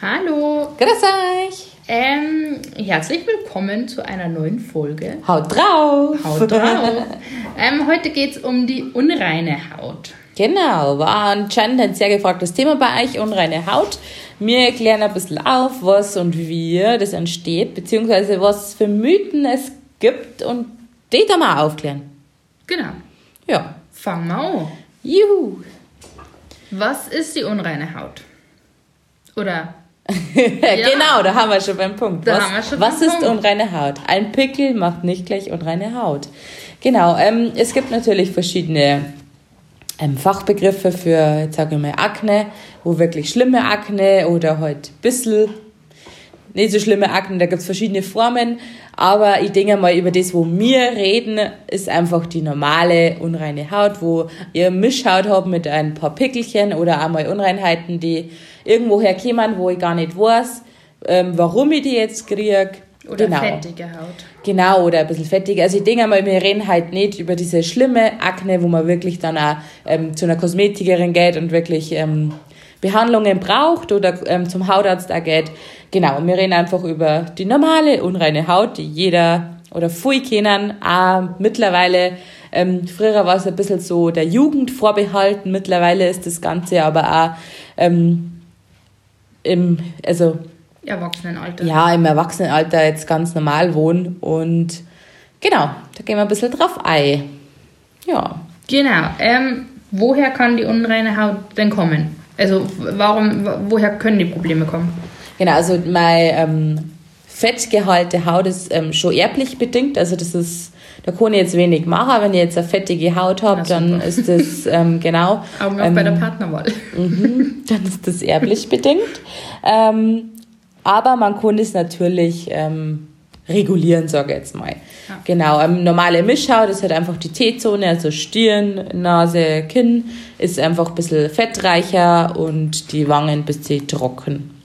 Hallo. Grüß euch. Ähm, herzlich willkommen zu einer neuen Folge. Haut drauf. Haut drauf. ähm, heute geht es um die unreine Haut. Genau, war anscheinend ein sehr gefragtes Thema bei euch, unreine Haut. Wir erklären ein bisschen auf, was und wie das entsteht, beziehungsweise was für Mythen es gibt und die da mal aufklären. Genau. Ja. Fangen wir an. Juhu. Was ist die unreine Haut? Oder genau, da haben wir schon beim Punkt. Da was haben wir schon was ist Punkt. unreine Haut? Ein Pickel macht nicht gleich unreine Haut. Genau, ähm, es gibt natürlich verschiedene ähm, Fachbegriffe für, jetzt sage ich mal, Akne, wo wirklich schlimme Akne oder halt ein bisschen nicht so schlimme Akne, da gibt es verschiedene Formen, aber ich denke mal, über das, wo wir reden, ist einfach die normale unreine Haut, wo ihr Mischhaut habt mit ein paar Pickelchen oder einmal Unreinheiten, die irgendwo herkommen, wo ich gar nicht weiß, ähm, warum ich die jetzt kriege. oder genau. fettige Haut? Genau, oder ein bisschen fettig. Also ich denke mal, wir reden halt nicht über diese schlimme Akne, wo man wirklich dann auch ähm, zu einer Kosmetikerin geht und wirklich ähm, Behandlungen braucht oder ähm, zum Hautarzt auch geht. Genau, wir reden einfach über die normale, unreine Haut, die jeder oder viele kennen. Auch mittlerweile, ähm, früher war es ein bisschen so der Jugend vorbehalten, mittlerweile ist das Ganze aber auch ähm, im, also Erwachsenenalter. ja, im Erwachsenenalter jetzt ganz normal wohnen. Und genau, da gehen wir ein bisschen drauf ein. Ja. Genau. Ähm, woher kann die unreine Haut denn kommen? Also warum, woher können die Probleme kommen? Genau, also mein ähm, Fettgehalt der Haut ist ähm, schon erblich bedingt. Also das ist, da kann ich jetzt wenig machen. Wenn ich jetzt eine fettige Haut habe, Na, dann ist das ähm, genau. Augen auf ähm, bei der Partnerwahl. Mhm, dann ist das erblich bedingt. Ähm, aber man kann es natürlich ähm, regulieren, sage ich jetzt mal. Ja. Genau, ähm, normale Mischhaut ist halt einfach die T-Zone, also Stirn, Nase, Kinn, ist einfach ein bisschen fettreicher und die Wangen ein bisschen trocken.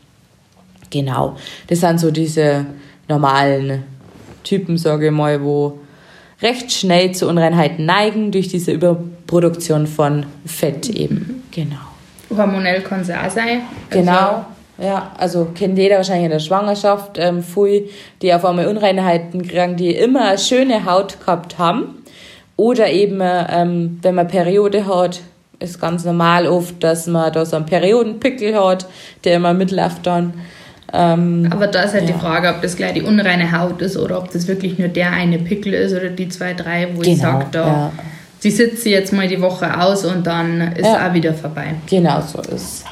Genau, das sind so diese normalen Typen, sage ich mal, wo recht schnell zu Unreinheiten neigen durch diese Überproduktion von Fett eben. Genau. Hormonell kann es auch sein. Genau. Ja, also kennt jeder wahrscheinlich in der Schwangerschaft, ähm, viel, die auf einmal Unreinheiten kriegen, die immer eine schöne Haut gehabt haben. Oder eben, ähm, wenn man Periode hat, ist ganz normal oft, dass man da so einen Periodenpickel hat, der immer mitläuft dann. Ähm, Aber da ist halt Ja. die Frage, ob das gleich die unreine Haut ist oder ob das wirklich nur der eine Pickel ist oder die zwei, drei, wo ich Genau, sage, da, ja. die sitzt jetzt mal die Woche aus und dann ist Ja. auch wieder vorbei. genau so ist.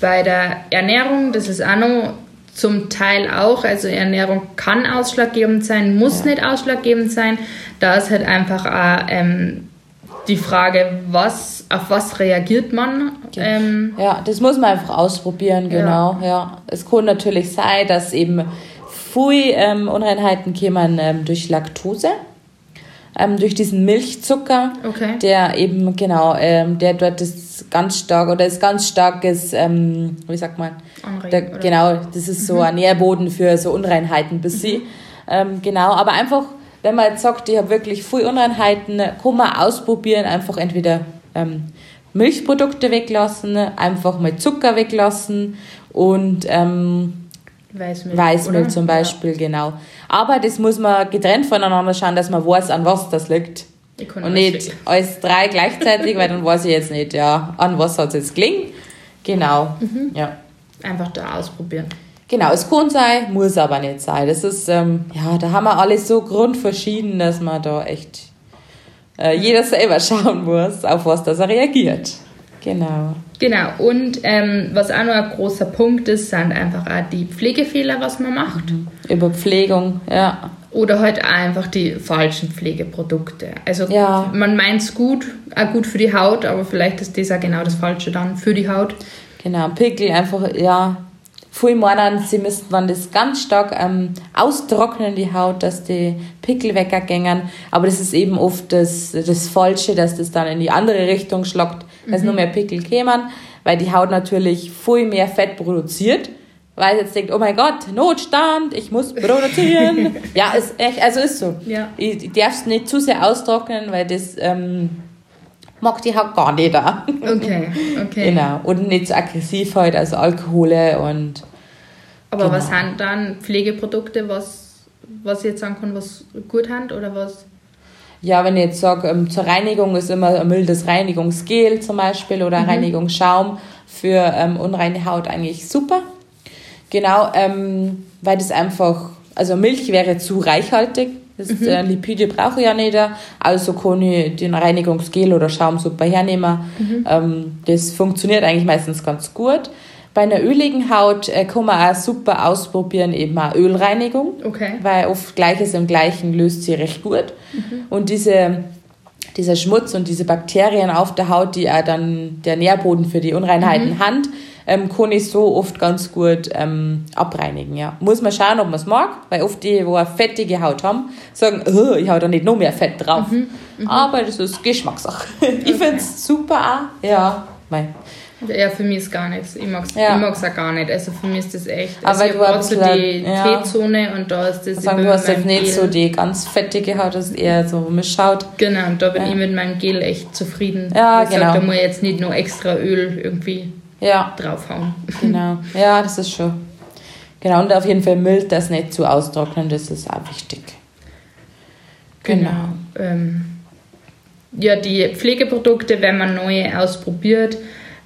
Bei der Ernährung, das ist auch noch zum Teil auch, also Ernährung kann ausschlaggebend sein, muss nicht ausschlaggebend sein. Da ist halt einfach auch ähm, die Frage, was, auf was reagiert man? Ähm, Ja, das muss man einfach ausprobieren, genau. Ja. Es kann natürlich sein, dass eben viele ähm, Unreinheiten kommen ähm, durch Laktose, ähm, durch diesen Milchzucker, Okay. der eben, genau, ähm, der dort ist ganz stark oder ist ganz starkes, ähm, wie sagt man, Anregen, der, genau, das ist so ein Nährboden für so Unreinheiten bis sie. Ähm, genau, aber einfach, wenn man jetzt sagt, ich habe wirklich viele Unreinheiten, kann man ausprobieren, einfach entweder ähm, Milchprodukte weglassen, einfach mal Zucker weglassen und ähm, Weißmilch. Weißmehl oder? zum Beispiel, genau. Aber das muss man getrennt voneinander schauen, dass man weiß, an was das liegt. Ja. Und nicht weg. alles drei gleichzeitig, weil dann weiß ich jetzt nicht, ja, an was hat es jetzt gelingen. Genau, Mhm. ja. Einfach da ausprobieren. Genau, es kann sein, muss aber nicht sein. Das ist, ähm, ja, da haben wir alles so grundverschieden, dass man da echt äh, jeder selber schauen muss, auf was das er reagiert. Genau. Genau, und ähm, was auch noch ein großer Punkt ist, sind einfach auch die Pflegefehler, was man macht. Überpflegung, ja. Oder halt einfach die falschen Pflegeprodukte. Also Ja. man meint es gut, auch gut für die Haut, aber vielleicht ist das auch genau das Falsche dann für die Haut. Genau, Pickel einfach, ja. Viele meinen, sie müssten dann das ganz stark ähm, austrocknen, die Haut, dass die Pickel weggängen. Aber das ist eben oft das, das Falsche, dass das dann in die andere Richtung schlagt, dass nur mehr Pickel kämen, weil die Haut natürlich viel mehr Fett produziert. Weil jetzt denkt, oh mein Gott, Notstand, ich muss produzieren. ja, ist echt, also ist so. Ja. Ich, ich darf es nicht zu sehr austrocknen, weil das ähm, mag die Haut gar nicht da. Okay, okay. Genau. Und nicht so aggressiv halt, also Alkohole und Aber Genau. was sind dann Pflegeprodukte, was, was ich jetzt sagen kann, was gut hand oder was? Ja, wenn ich jetzt sage, ähm, zur Reinigung ist immer ein mildes Reinigungsgel zum Beispiel oder Reinigungsschaum für ähm, unreine Haut eigentlich super. Genau, ähm, weil das einfach, also Milch wäre zu reichhaltig. Das äh, Lipide brauche ich ja nicht, also kann ich den Reinigungsgel oder Schaum super hernehmen. Ähm, das funktioniert eigentlich meistens ganz gut. Bei einer öligen Haut äh, kann man auch super ausprobieren, eben eine Ölreinigung Okay. weil oft Gleiches im Gleichen löst sie recht gut. Und diese, dieser Schmutz und diese Bakterien auf der Haut, die auch dann der Nährboden für die Unreinheiten Hand, ähm, kann ich so oft ganz gut ähm, abreinigen. Ja. Muss man schauen, ob man es mag, weil oft die, die eine fettige Haut haben, sagen, "Oh, ich hau da nicht noch mehr Fett drauf. Aber das ist Geschmackssache. Ich finde es super auch. Ja, mein. Ja, für mich ist gar nichts. Ich mag es Ja. ich auch gar nicht. Also für mich ist das echt. Aber Also du habe hast so die ja. T-Zone und da ist das. Sagen, ich du hast jetzt nicht so Gel- die ganz fettige Haut, das ist eher so Mischhaut. Genau, und da bin Ja. ich mit meinem Gel echt zufrieden. Ja, ich sag, genau. da muss ich jetzt nicht noch extra Öl irgendwie Ja, draufhauen. Genau, ja, das ist schon. Genau, und auf jeden Fall mild, das nicht zu austrocknen, das ist auch wichtig. Genau. Ähm, ja, die Pflegeprodukte, wenn man neue ausprobiert,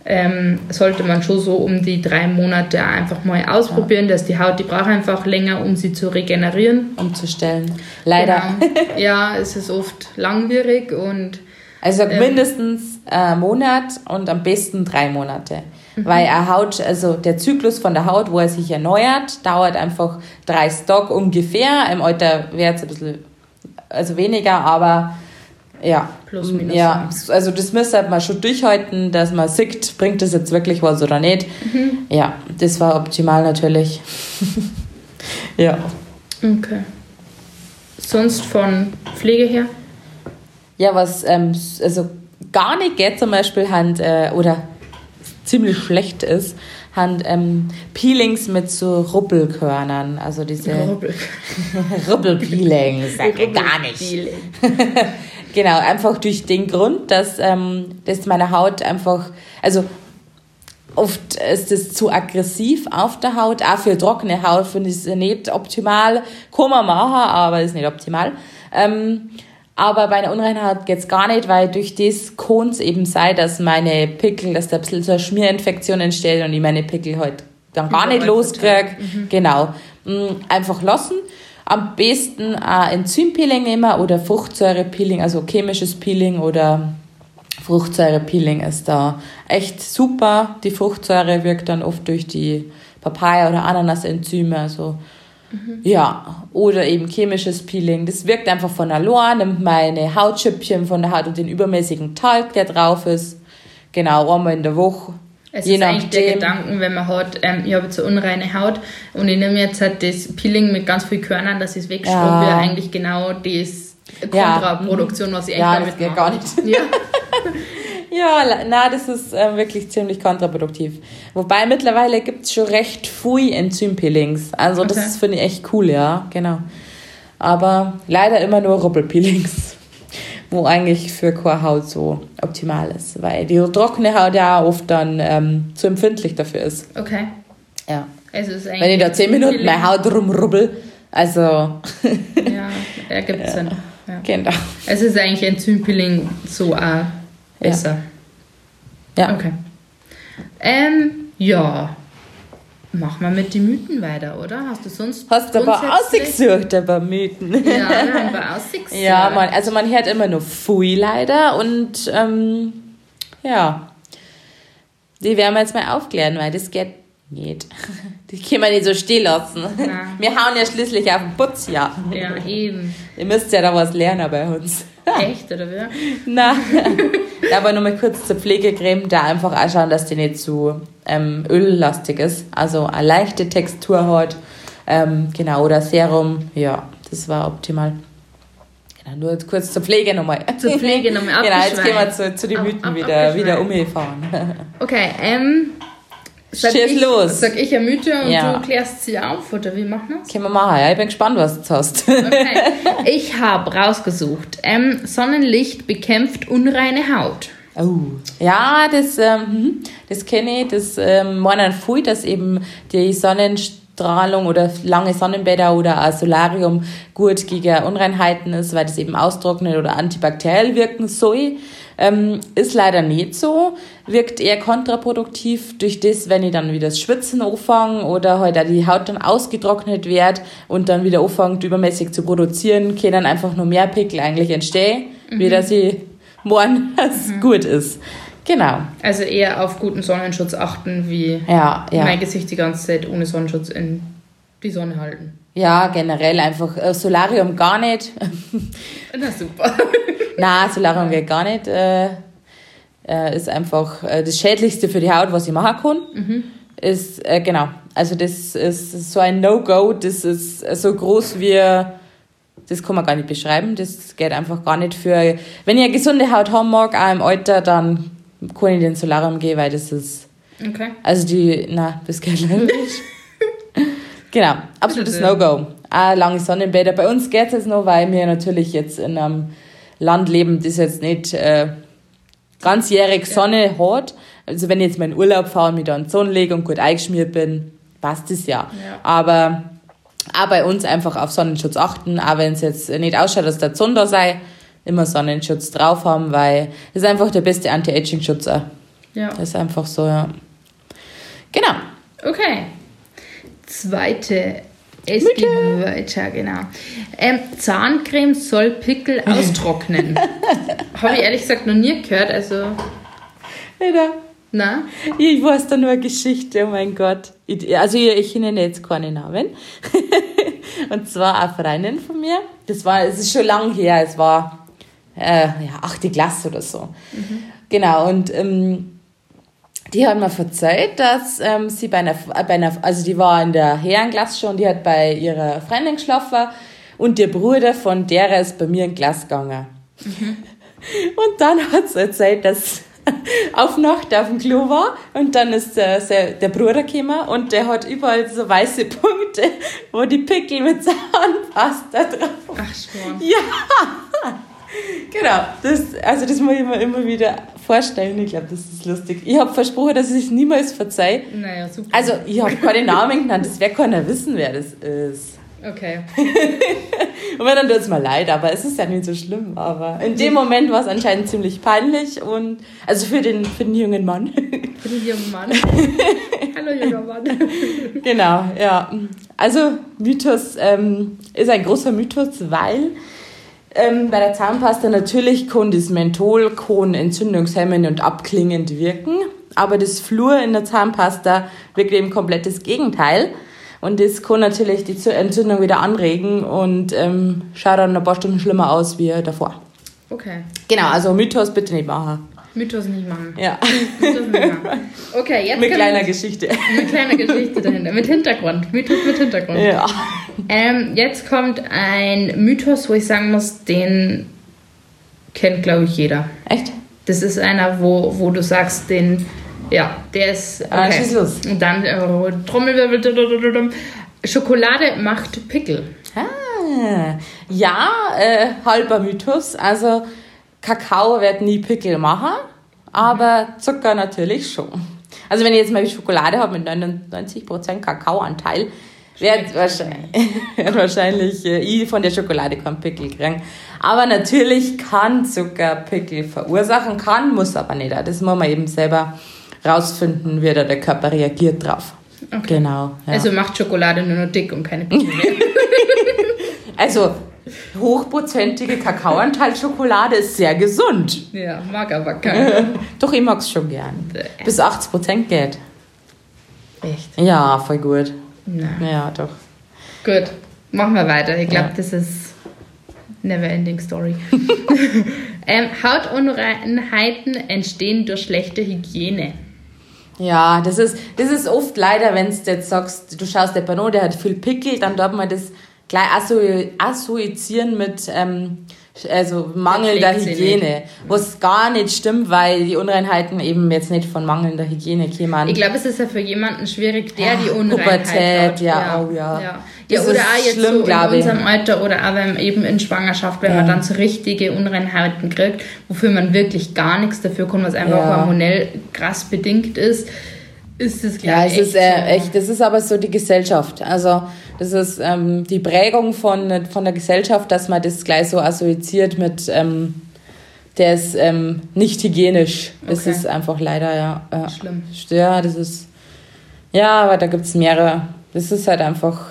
ähm, sollte man schon so um die drei Monate einfach mal ausprobieren, dass die Haut, die braucht einfach länger, um sie zu regenerieren. Umzustellen. Leider. Genau. Ja, es ist oft langwierig und Also Ähm. mindestens einen Monat und am besten drei Monate. Mhm. Weil eine Haut, also der Zyklus von der Haut, wo er sich erneuert, dauert einfach drei Stock ungefähr. Im Alter wäre es ein bisschen, also weniger, aber ja. Plus, minus, Ja, also das müsste man schon durchhalten, dass man sieht, bringt das jetzt wirklich was oder nicht. Mhm. Ja, das war optimal natürlich. ja. okay. Sonst von Pflege her? Ja, was ähm, also gar nicht geht zum Beispiel Hand äh, oder ziemlich schlecht ist, Hand ähm, Peelings mit so Ruppelkörnern, also diese Rubbel. Ruppelpeeling, sag ich gar nicht. Genau, einfach durch den Grund, dass, ähm, dass meine Haut einfach, also oft ist es zu aggressiv auf der Haut, auch für trockene Haut finde ich es nicht optimal. Kann man machen, aber ist nicht optimal. Ähm, aber bei einer unreinen Haut geht's gar nicht, weil durch das kann es eben sein, dass meine Pickel, dass da ein bisschen so eine Schmierinfektion entsteht und ich meine Pickel halt dann gar nicht loskriege. Genau. Mm, Einfach lassen. Am besten ein Enzympeeling nehmen oder Fruchtsäurepeeling, also chemisches Peeling oder Fruchtsäurepeeling ist da echt super. Die Fruchtsäure wirkt dann oft durch die Papaya- oder Ananasenzyme. Also, ja, oder eben chemisches Peeling. Das wirkt einfach von allein, nimmt meine Hautschüppchen von der Haut und den übermäßigen Talg, der drauf ist. Genau, einmal in der Woche. Es Je ist eigentlich der. Gedanken, wenn man hat, ähm, ich habe jetzt eine unreine Haut und ich nehme jetzt halt das Peeling mit ganz viel Körnern, dass ich es wegschraube, Ja. eigentlich genau das Ja. Kontraproduktion, was ich echt Ja, damit das geht mache. gar nicht. Ja. Ja, na, das ist ähm, wirklich ziemlich kontraproduktiv. Wobei mittlerweile gibt's schon recht viel Enzympeelings. Also das Okay. ist, finde ich echt cool, ja, genau. Aber leider immer nur Ruppelpeelings, wo eigentlich für keine Haut so optimal ist, weil die trockene Haut ja oft dann ähm, zu empfindlich dafür ist. Okay. Ja. Also es ist Wenn ich da zehn Minuten meine Haut rumrubbel, also Ja, ergibt ja. Sinn. Ja. genau. Es ist eigentlich ein Zympeeling so auch besser. Ja. Okay. Ähm, ja. Machen wir mit den Mythen weiter, oder? Hast du sonst Hast du aber ausgesucht, aber Mythen. Ja, wir haben wir ausgesucht. Ja, man, also man hört immer nur Pfui leider und ähm, ja, die werden wir jetzt mal aufklären, weil das geht nicht. Die können wir nicht so stehen lassen. Ja. Wir hauen ja schließlich auf den Putz, ja. Ja, eben. Ihr müsst ja da was lernen bei uns. Echt, oder wie? Na, aber nur mal kurz zur Pflegecreme, da einfach auch schauen, dass die nicht zu ähm, öllastig ist. Also eine leichte Textur hat, ähm, genau, oder Serum, ja, das war optimal. Genau, nur jetzt kurz zur Pflege nochmal. Zur Pflege nochmal Genau, jetzt gehen wir zu, zu den Mythen ab- wieder, wieder umgefahren. Okay, ähm. Sag Schieß ich, los. Sag ich Mythe und Ja. du klärst sie auf, oder wie machen wir Können wir machen, ja, ich bin gespannt, was du jetzt hast. Okay. Ich habe rausgesucht. Ähm, Sonnenlicht bekämpft unreine Haut. Oh. Ja, das, ähm, mhm, das kenne ich. Das ähm, meinen viel, dass eben die Sonnenstrahlen Sonnenstrahlung oder lange Sonnenbäder oder ein Solarium gut gegen Unreinheiten ist, weil das eben austrocknet oder antibakteriell wirken soll. Ähm, ist leider nicht so, wirkt eher kontraproduktiv durch das, wenn ich dann wieder das Schwitzen anfange oder halt auch die Haut dann ausgetrocknet wird und dann wieder anfängt übermäßig zu produzieren, können einfach nur mehr Pickel eigentlich entstehen, mhm. wie dass ich morgen es mhm. gut ist. Genau. Also eher auf guten Sonnenschutz achten, wie ja, ja. mein Gesicht die ganze Zeit ohne Sonnenschutz in die Sonne halten. Ja, generell einfach äh, Solarium gar nicht. Na super. Nein, Solarium geht gar nicht. Äh, äh, ist einfach äh, das Schädlichste für die Haut, was ich machen kann. Mhm. Ist, äh, genau. Also, das ist so ein No-Go. Das ist so groß wie. Das kann man gar nicht beschreiben. Das geht einfach gar nicht für. Wenn ihr gesunde Haut haben mag, auch im Alter, dann ich den Solarium gehen, weil das ist. Okay. Also, die. Na, das geht leider nicht. genau. Absolutes No-Go. Auch lange Sonnenbäder. Bei uns geht es jetzt noch, weil wir natürlich jetzt in einem Land leben, das jetzt nicht äh, ganzjährig Sonne ja. hat. Also wenn ich jetzt meinen Urlaub fahre und mich da in die Sonne lege und gut eingeschmiert bin, passt das ja. ja. Aber auch bei uns einfach auf Sonnenschutz achten, auch wenn es jetzt nicht ausschaut, dass der Sonne da sei, immer Sonnenschutz drauf haben, weil das ist einfach der beste Anti-Aging-Schutz. Ja. Das ist einfach so, ja. Genau. Okay. Zweite es Mütter. geht weiter, genau. Ähm, Zahncreme soll Pickel austrocknen. Habe ich ehrlich gesagt noch nie gehört, also. Alter. Na? Ich weiß da nur eine Geschichte, oh mein Gott. Ich, also ich, ich nenne jetzt keine Namen. Und zwar eine Freundin von mir. Das war, es ist schon lang her, es war äh, ja, achte Klasse oder so. Mhm. Genau, und ähm, die hat mir verzeiht, dass ähm, sie bei einer, bei einer, also die war in der Herrenklasse schon, die hat bei ihrer Freundin geschlafen und der Bruder von der ist bei mir in Glas gegangen. Mhm. Und dann hat sie erzählt, dass auf Nacht auf dem Klo war und dann ist der, der Bruder gekommen und der hat überall so weiße Punkte, wo die Pickel mit Zahnpasta drauf. Ach schon. Ja. Genau, das, also das muss ich mir immer wieder vorstellen. Ich glaube, das ist lustig. Ich habe versprochen, dass ich es niemals verzeihe. Naja, super. Also, ich habe keine Namen genannt, das wird keiner wissen, wer das ist. Okay. und wenn dann tut es mir leid, aber es ist ja nicht so schlimm. Aber in dem Moment war es anscheinend ziemlich peinlich und also für den, für den jungen Mann. Für den jungen Mann. Hallo junger Mann. genau, ja. Also Mythos ähm, ist ein großer Mythos, weil ähm, bei der Zahnpasta natürlich kann das Menthol kann entzündungshemmend und abklingend wirken, aber das Fluor in der Zahnpasta wirkt eben komplett das Gegenteil. Und das kann natürlich die Entzündung wieder anregen und ähm, schaut dann ein paar Stunden schlimmer aus wie davor. Okay. Genau, also Mythos bitte nicht machen. Mythos nicht machen. Ja. Mythos nicht machen. Okay, jetzt. Mit kleiner Geschichte. Mit kleiner Geschichte dahinter. Mit Hintergrund. Mythos mit Hintergrund. Ja. Ähm, jetzt kommt ein Mythos, wo ich sagen muss, den kennt, glaube ich, jeder. Echt? Das ist einer, wo, wo du sagst, den. Ja, der ist. Ah, okay. Ah, los. Und dann äh, Trommelwirbel. Schokolade macht Pickel. Ah, ja, äh, halber Mythos. Also Kakao wird nie Pickel machen, aber Zucker natürlich schon. Also wenn ich jetzt mal Schokolade habe mit 99% Kakaoanteil, wird wahrscheinlich, wird wahrscheinlich äh, ich von der Schokolade keinen Pickel kriegen. Aber natürlich kann Zucker Pickel verursachen, kann, muss aber nicht. Das muss man eben selber rausfinden, wie da der Körper reagiert drauf. Okay. Genau. Ja. Also macht Schokolade nur noch dick und keine Pickel mehr. also hochprozentige Kakaoanteil-Schokolade ist sehr gesund. Ja, mag aber keiner. Doch, ich mag es schon gern. Bis 80 Prozent geht. Echt? Ja, voll gut. Nein. Ja, doch. Gut, machen wir weiter. Ich glaube, ja. das ist never ending story. ähm, Hautunreinheiten entstehen durch schlechte Hygiene. Ja, das ist, das ist oft leider, wenn du jetzt sagst, du schaust der Pano, der hat viel Pickel, dann darf man das gleich assoziieren mit ähm, also mangelnder Hygiene, was gar nicht stimmt, weil die Unreinheiten eben jetzt nicht von mangelnder Hygiene kämen. Ich glaube, es ist ja für jemanden schwierig, der ja, die Unreinheit Pubertät, hat. Ja, ja, oh ja. ja. Ja, oder auch jetzt schlimm, so in unserem Alter oder auch wenn eben in Schwangerschaft, wenn ja. man dann so richtige Unreinheiten kriegt, wofür man wirklich gar nichts dafür kann, was einfach hormonell krass bedingt ist ist es ja, es ist äh, echt, das ist aber so die Gesellschaft. Also das ist ähm, die Prägung von, von der Gesellschaft, dass man das gleich so assoziiert mit, ähm, der ist ähm, nicht hygienisch. Das okay. ist einfach leider, ja. Äh, Schlimm. Ja, das ist, ja, aber da gibt es mehrere. Das ist halt einfach,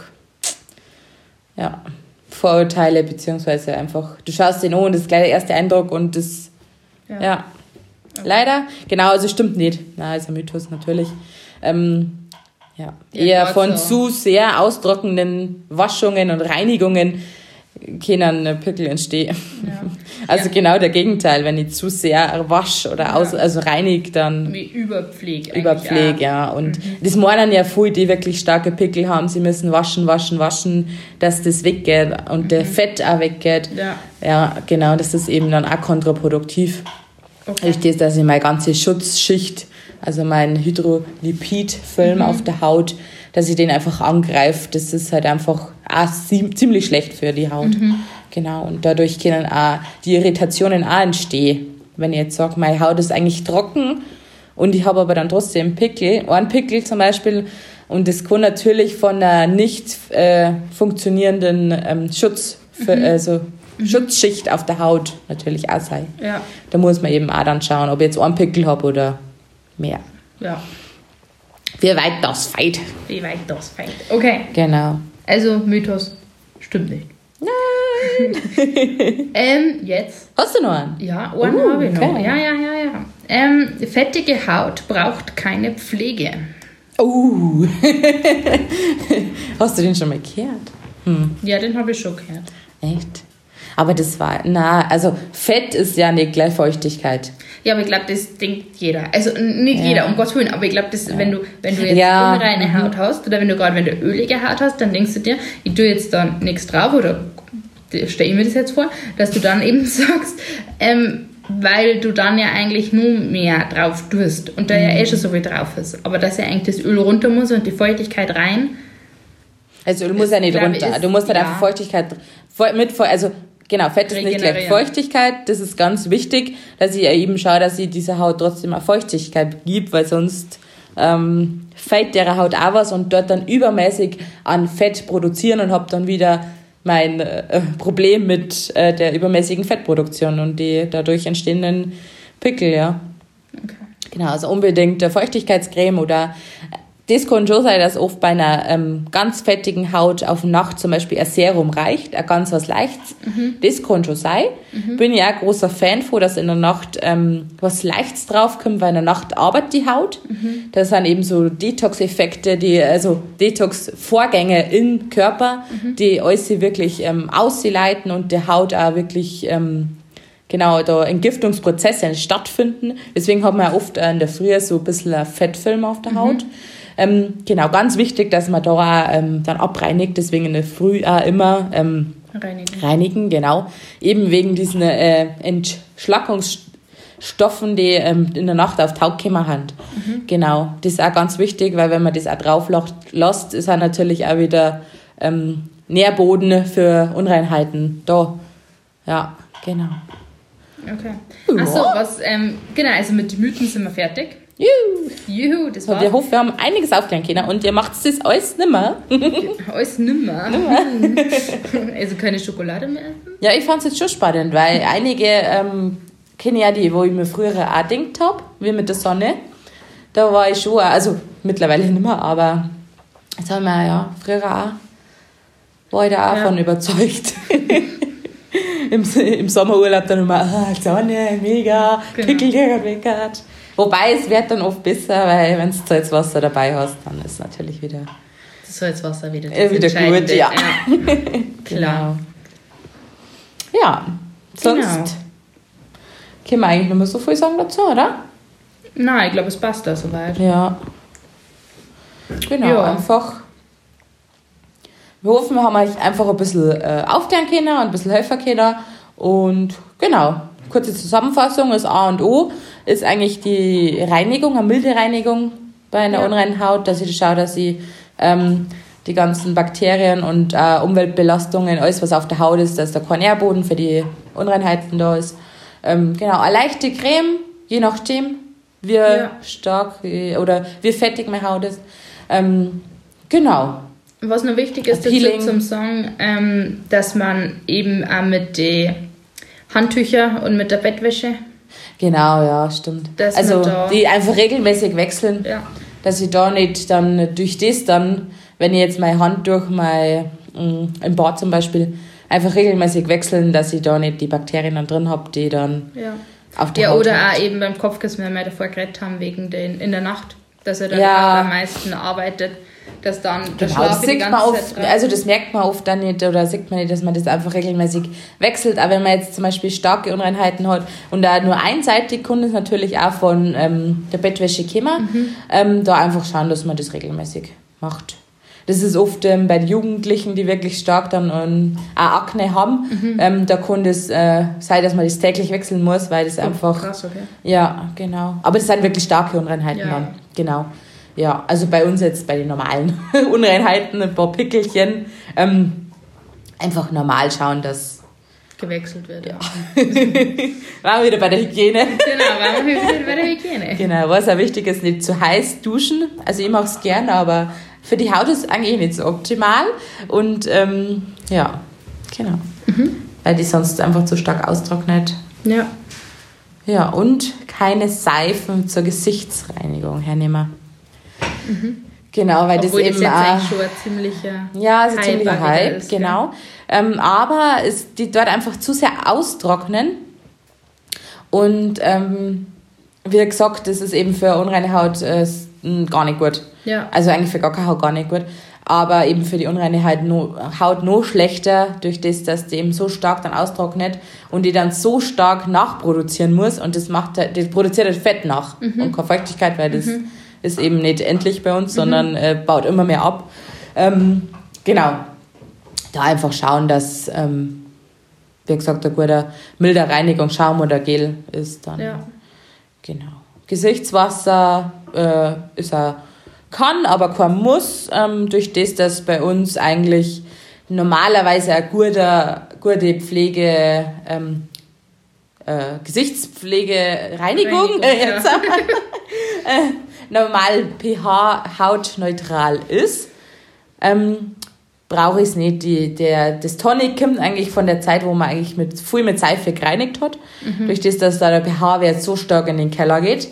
ja, Vorurteile, beziehungsweise einfach, du schaust den an, das ist gleich der erste Eindruck und das, ja. ja. Okay. Leider, genau, also stimmt nicht. Na, ist ein Mythos natürlich. Ähm, ja, eher von so. zu sehr austrocknenden Waschungen und Reinigungen können Pickel entstehen. Ja. Also ja. genau der Gegenteil, wenn ich zu sehr wasch oder aus, also reinig, dann. Wie Überpfleg. Überpfleg, ja. Und mhm. das meinen ja viele, die wirklich starke Pickel haben, sie müssen waschen, waschen, waschen, dass das weggeht und mhm. der Fett auch weggeht. Ja. Ja, genau, das ist eben dann auch kontraproduktiv. Okay. Ich das, dass ich meine ganze Schutzschicht, also mein Hydrolipidfilm mhm. auf der Haut, dass ich den einfach angreife. Das ist halt einfach auch ziemlich schlecht für die Haut. Mhm. Genau, und dadurch können auch die Irritationen auch entstehen. Wenn ich jetzt sage, meine Haut ist eigentlich trocken und ich habe aber dann trotzdem Pickel, einen Pickel zum Beispiel, und das kann natürlich von einer nicht äh, funktionierenden ähm, Schutz, für, mhm. also. Schutzschicht auf der Haut natürlich auch sein. Ja. Da muss man eben auch dann schauen, ob ich jetzt einen Pickel habe oder mehr. Ja. Wie weit das feit. Wie weit das feit. Okay. Genau. Also Mythos stimmt nicht. Nein. ähm, jetzt. Hast du noch einen? Ja, einen uh, habe ich noch. Okay. Ja, ja, ja, ja. Ähm, fettige Haut braucht keine Pflege. Oh. Hast du den schon mal gehört? Hm. Ja, den habe ich schon gehört. Echt? Aber das war, na, also Fett ist ja nicht gleich Feuchtigkeit. Ja, aber ich glaube, das denkt jeder. Also nicht ja. jeder, um Gottes Willen, aber ich glaube, ja. wenn du, wenn du jetzt ja. unreine Haut hast oder wenn du gerade wenn du ölige Haut hast, dann denkst du dir, ich tue jetzt da nichts drauf oder stelle ich mir das jetzt vor, dass du dann eben sagst, ähm, weil du dann ja eigentlich nur mehr drauf tust und da ja eh mhm. schon so viel drauf ist. Aber dass ja eigentlich das Öl runter muss und die Feuchtigkeit rein. Also Öl muss ja nicht runter. Du musst halt ja. einfach Feuchtigkeit mit, also Genau, Fett ist nicht gleich Feuchtigkeit. Das ist ganz wichtig, dass ich eben schaue, dass ich dieser Haut trotzdem auch Feuchtigkeit gibt, weil sonst ähm, fällt der Haut auch was und dort dann übermäßig an Fett produzieren und habe dann wieder mein äh, Problem mit äh, der übermäßigen Fettproduktion und die dadurch entstehenden Pickel, ja. Okay. Genau, also unbedingt Feuchtigkeitscreme oder das kann schon sein, dass oft bei einer ähm, ganz fettigen Haut auf Nacht zum Beispiel ein Serum reicht, ein ganz was Leichtes. Mhm. Das kann schon sein. Mhm. Bin ja auch großer Fan von, dass in der Nacht ähm, was Leichtes draufkommt, weil in der Nacht arbeitet die Haut. Mhm. Das sind eben so Detox-Effekte, die, also Detox-Vorgänge im Körper, mhm. die alles wirklich ähm, ausleiten und der Haut auch wirklich ähm, genau da Entgiftungsprozesse stattfinden. Deswegen hat man ja oft in der Früh so ein bisschen ein Fettfilm auf der mhm. Ähm, genau, ganz wichtig, dass man da auch, ähm, dann abreinigt, deswegen in der Früh auch immer ähm, reinigen. reinigen, genau. Eben wegen diesen äh, Entschlackungsstoffen, die ähm, in der Nacht auf Haut kommen haben. Mhm. Genau, das ist auch ganz wichtig, weil wenn man das auch drauf lässt, ist er natürlich auch wieder ähm, Nährboden für Unreinheiten da. Ja, genau. Okay. Achso, was, ähm, genau, also mit den Mythen sind wir fertig. Juhu. Juhu, das war's. Wir hoffen, wir haben einiges aufklären können und ihr macht das alles nimmer. alles nimmer? nimmer. also keine Schokolade mehr essen? Ja, ich fand es jetzt schon spannend, weil einige ähm, kennen ja die, wo ich mir früher auch gedacht habe, wie mit der Sonne. Da war ich schon, also mittlerweile nicht mehr, aber jetzt haben wir ja früher auch, war ich da auch ja. von überzeugt. Im, Im Sommerurlaub dann immer, ah, Sonne, mega, genau. Pickel. Wobei es wird dann oft besser, weil wenn du Salzwasser dabei hast, dann ist natürlich wieder. Das Salzwasser wieder, das wieder gut, ja. ja. Klar. Genau. Ja, sonst genau. können wir eigentlich nicht mehr so viel sagen dazu, oder? Nein, ich glaube, es passt da soweit. Ja. Genau, ja. einfach. Wir hoffen, wir haben euch einfach ein bisschen äh, aufklären können und ein bisschen helfen können. Und genau, kurze Zusammenfassung ist A und O ist eigentlich die Reinigung, eine milde Reinigung bei einer ja. unreinen Haut, dass ich schaue, dass ich ähm, die ganzen Bakterien und äh, Umweltbelastungen, alles was auf der Haut ist, dass der Kornärboden für die Unreinheiten da ist. Ähm, genau, eine leichte Creme, je nachdem, wie Ja. stark äh, oder wie fettig meine Haut ist. Ähm, genau. Was noch wichtig ist dazu Peeling. zum Song, ähm, dass man eben auch mit den Handtüchern und mit der Bettwäsche, Genau, ja, stimmt. Dass also da- die einfach regelmäßig wechseln, ja, dass ich da nicht dann durch das dann, wenn ich jetzt meine Hand durch mein, mh, im Bad zum Beispiel, einfach regelmäßig wechseln, dass ich da nicht die Bakterien dann drin habe, die dann ja. auf der Ja, Haut oder haben. auch eben beim Kopfkissen, wenn wir davor geredet haben, wegen den in der Nacht, dass er dann Ja. am meisten arbeitet, dass dann der Genau, das Schlaf die sieht man oft, also das merkt man oft dann nicht oder sieht man nicht, dass man das einfach regelmäßig wechselt. Aber wenn man jetzt zum Beispiel starke Unreinheiten hat und da nur einseitig kann es natürlich auch von ähm, der Bettwäsche kommen, Mhm. ähm, da einfach schauen, dass man das regelmäßig macht. Das ist oft ähm, bei Jugendlichen, die wirklich stark dann ähm, auch Akne haben, Mhm. ähm, da kann das äh, sein, dass man das täglich wechseln muss, weil das einfach Krass, okay. ja, genau. Aber das sind wirklich starke Unreinheiten Ja. dann. Genau. Ja, also bei uns jetzt bei den normalen Unreinheiten, ein paar Pickelchen, ähm, einfach normal schauen, dass. Gewechselt wird, ja. Waren wir wieder bei der Hygiene. genau, waren wir wieder bei der Hygiene. Genau, was auch wichtig ist, nicht zu heiß duschen. Also ich mache es gerne, aber für die Haut ist es eigentlich nicht so optimal. Und ähm, ja, genau. Weil die sonst einfach zu stark austrocknet. Ja. Ja, und keine Seifen zur Gesichtsreinigung Genau, weil Obwohl das eben auch, eigentlich schon ein ziemlicher ja, ein Hype ziemlicher Hype, ist, genau. Ähm, aber es, die dort einfach zu sehr austrocknen. Und ähm, wie gesagt, das ist eben für unreine Haut äh, gar nicht gut. Ja. Also eigentlich für gar keine Haut gar nicht gut. Aber eben für die unreine Haut no, Haut noch schlechter, durch das, dass die eben so stark dann austrocknet und die dann so stark nachproduzieren muss. Und das macht das produziert halt Fett nach und keine Feuchtigkeit, weil das ist eben nicht endlich bei uns, sondern äh, baut immer mehr ab. Ähm, genau. Da einfach schauen, dass, ähm, wie gesagt, ein guter milder Reinigungsschaum oder Gel ist dann. Ja. Genau. Gesichtswasser äh, ist er kann, aber kein Muss, ähm, durch das, dass bei uns eigentlich normalerweise eine gute, gute Pflege, ähm, äh, Gesichtspflege, Reinigung, Reinigung, äh, ja. jetzt, äh, normal pH hautneutral ist, ähm, brauche ich es nicht. Die, der, das Tonic kommt eigentlich von der Zeit, wo man eigentlich mit, viel mit Seife gereinigt hat. Durch das, dass da der pH-Wert so stark in den Keller geht.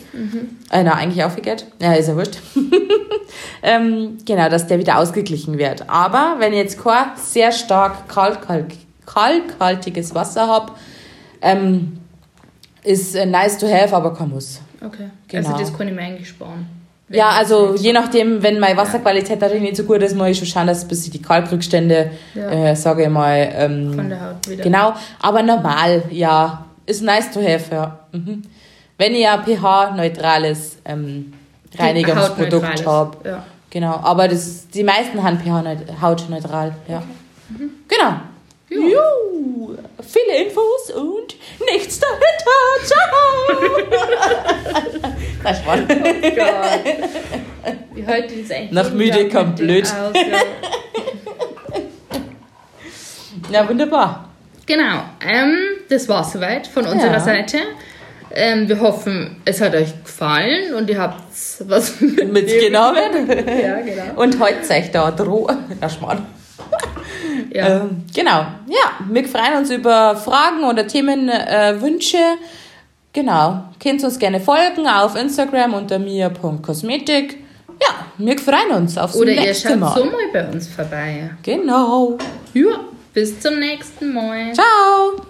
Äh, na, eigentlich aufgeht. Ja, ist ja wurscht. ähm, genau, dass der wieder ausgeglichen wird. Aber wenn ich jetzt kein sehr stark kalk, kalkhaltiges Wasser habe, ähm, ist äh, nice to have, aber kein Muss. Okay. Genau. Also das kann ich mir eigentlich sparen. Ja, also je nachdem, wenn meine Wasserqualität natürlich nicht so gut ist, muss ich schon schauen, dass bis ich die Kalkrückstände, Ja. äh, sage ich mal, ähm, Von der Haut wieder. Genau, aber normal, ja, ist nice to have, ja. Mhm. Wenn ich ein pH-neutrales ähm, Reinigungsprodukt habe. Ja. Genau, aber das, die meisten haben pH-hautneutral, ja. Genau. Juhu. Viele Infos und nichts dahinter. Das war Gott. Wie heute ist eigentlich Nach müde kommt blöd. Aus, ja. Wunderbar. Genau, ähm, das war soweit von unserer Ja. Seite. Ähm, wir hoffen, es hat euch gefallen und ihr habt was Mitgenommen. Ja, genau. Und heute zeigt da Droh. Na, Schmarrn. Ja. Ähm, genau. Ja, wir freuen uns über Fragen oder Themenwünsche. Äh. Genau. Könnt uns gerne folgen auf Instagram unter mir.kosmetik. Ja, wir freuen uns aufs Oder ihr nächste schaut Mal. so mal bei uns vorbei. Genau. Ja, bis zum nächsten Mal. Ciao.